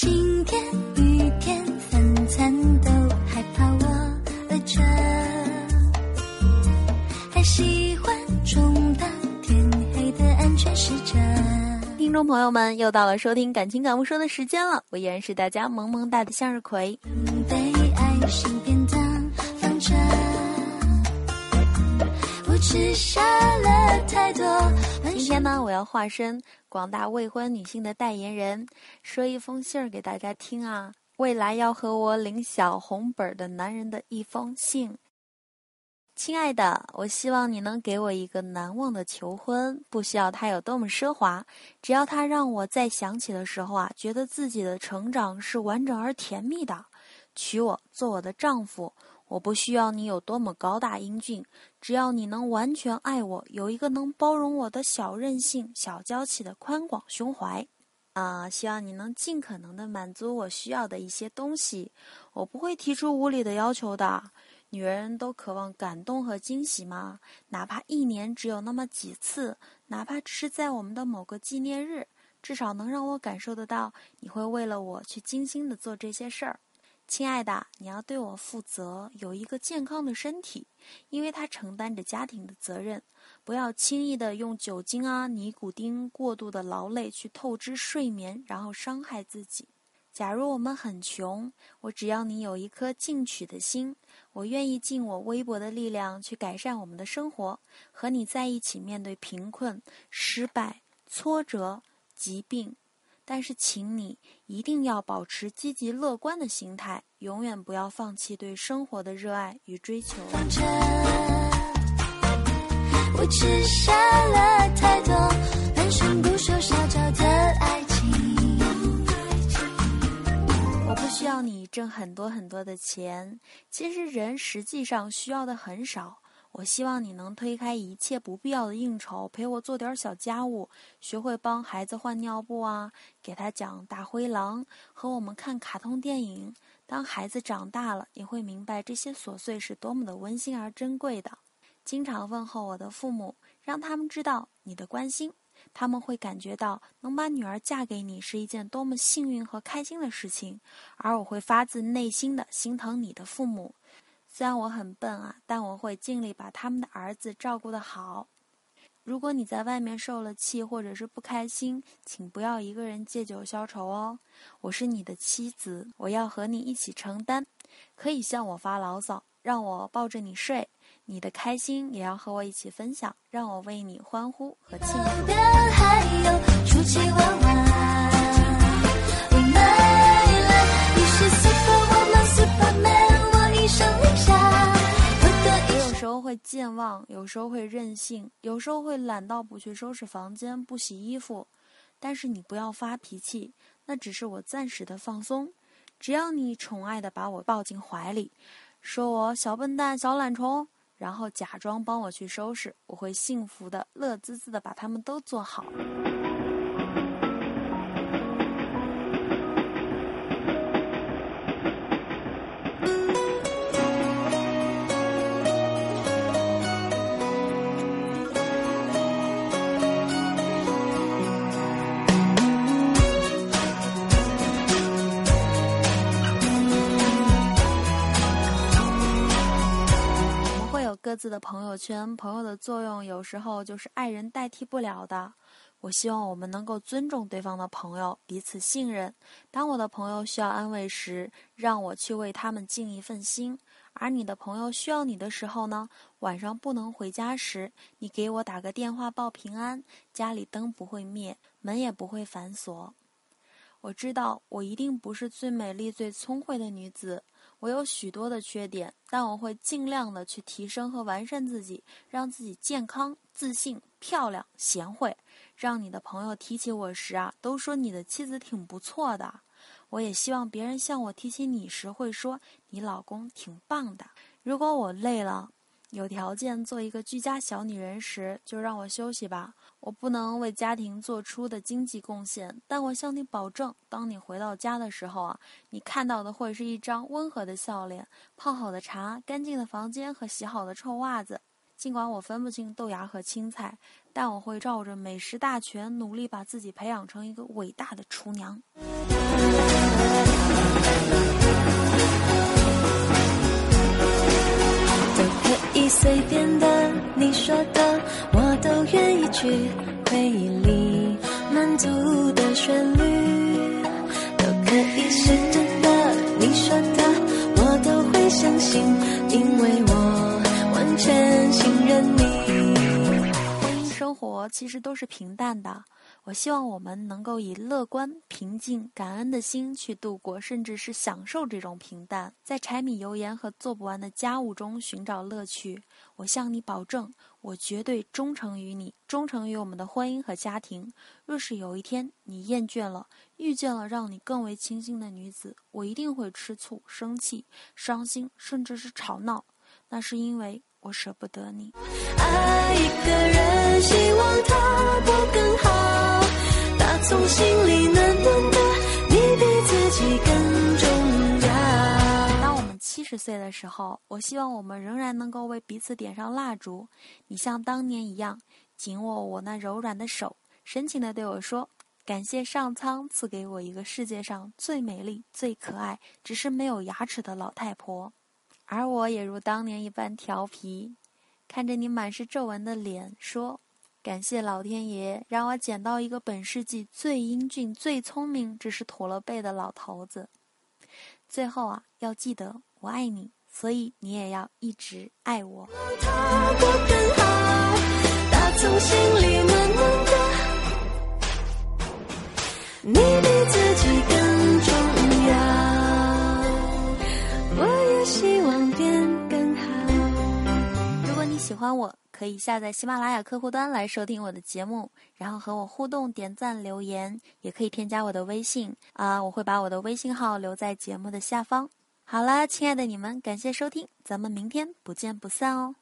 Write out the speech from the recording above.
晴天雨天三餐都害怕我饿着，还喜欢充当天黑的安全使者。听众朋友们，又到了收听感情感悟说的时间了，我依然是大家萌萌哒的向日葵。被爱心便当放着，我吃下了太多。今天呢，我要化身广大未婚女性的代言人，说一封信儿给大家听啊。未来要和我领小红本的男人的一封信。亲爱的，我希望你能给我一个难忘的求婚，不需要它有多么奢华，只要它让我在想起的时候啊，觉得自己的成长是完整而甜蜜的。娶我做我的丈夫，我不需要你有多么高大英俊，只要你能完全爱我，有一个能包容我的小任性、小娇气的宽广胸怀。啊，希望你能尽可能的满足我需要的一些东西，我不会提出无理的要求的。女人都渴望感动和惊喜吗？哪怕一年只有那么几次，哪怕只是在我们的某个纪念日，至少能让我感受得到你会为了我去精心的做这些事儿。亲爱的，你要对我负责，有一个健康的身体，因为它承担着家庭的责任。不要轻易的用酒精啊、尼古丁、过度的劳累去透支睡眠，然后伤害自己。假如我们很穷，我只要你有一颗进取的心，我愿意尽我微薄的力量去改善我们的生活，和你在一起面对贫困、失败、挫折、疾病。但是，请你一定要保持积极乐观的心态，永远不要放弃对生活的热爱与追求。我吃下了太多半生不熟小娇的爱情。我不需要你挣很多很多的钱，其实人实际上需要的很少。我希望你能推开一切不必要的应酬，陪我做点小家务，学会帮孩子换尿布啊，给他讲大灰狼，和我们看卡通电影。当孩子长大了，你会明白这些琐碎是多么的温馨而珍贵的。经常问候我的父母，让他们知道你的关心。他们会感觉到能把女儿嫁给你是一件多么幸运和开心的事情，而我会发自内心的心疼你的父母。虽然我很笨啊，但我会尽力把他们的儿子照顾得好。如果你在外面受了气或者是不开心，请不要一个人借酒消愁哦。我是你的妻子，我要和你一起承担。可以向我发牢骚，让我抱着你睡。你的开心也要和我一起分享，让我为你欢呼和庆祝。健忘，有时候会任性，有时候会懒到不去收拾房间、不洗衣服。但是你不要发脾气，那只是我暂时的放松。只要你宠爱的把我抱进怀里，说我小笨蛋、小懒虫。然后假装帮我去收拾，我会幸福的、乐滋滋的把它们都做好。自的朋友圈，朋友的作用有时候就是爱人代替不了的。我希望我们能够尊重对方的朋友，彼此信任。当我的朋友需要安慰时，让我去为他们尽一份心；而你的朋友需要你的时候呢？晚上不能回家时，你给我打个电话报平安，家里灯不会灭，门也不会反锁。我知道我一定不是最美丽、最聪慧的女子。我有许多的缺点，但我会尽量的去提升和完善自己，让自己健康、自信、漂亮、贤惠，让你的朋友提起我时啊，都说你的妻子挺不错的。我也希望别人向我提起你时，会说你老公挺棒的。如果我累了，有条件做一个居家小女人时，就让我休息吧。我不能为家庭做出的经济贡献，但我向你保证，当你回到家的时候啊，你看到的会是一张温和的笑脸、泡好的茶、干净的房间和洗好的臭袜子。尽管我分不清豆芽和青菜，但我会照着美食大全，努力把自己培养成一个伟大的厨娘。随便的你说的我都愿意去回忆里满足的旋律都可以是真的你说的我都会相信因为我完全信任你。婚姻生活其实都是平淡的。我希望我们能够以乐观、平静、感恩的心去度过，甚至是享受这种平淡，在柴米油盐和做不完的家务中寻找乐趣。我向你保证，我绝对忠诚于你，忠诚于我们的婚姻和家庭。若是有一天你厌倦了，遇见了让你更为倾心的女子，我一定会吃醋、生气、伤心，甚至是吵闹。那是因为我舍不得你。爱一个人，希望他过更好。打从心里暖暖的，你比自己更重要。当我们七十岁的时候，我希望我们仍然能够为彼此点上蜡烛。你像当年一样，紧握我那柔软的手，深情地对我说：“感谢上苍赐给我一个世界上最美丽、最可爱，只是没有牙齿的老太婆。”而我也如当年一般调皮，看着你满是皱纹的脸，说：“感谢老天爷，让我捡到一个本世纪最英俊、最聪明，只是驼了背的老头子。”最后啊，要记得我爱你，所以你也要一直爱我。你比自己更欢我，可以下载喜马拉雅客户端来收听我的节目，然后和我互动、点赞、留言，也可以添加我的微信啊，我会把我的微信号留在节目的下方。好啦，亲爱的你们，感谢收听，咱们明天不见不散哦。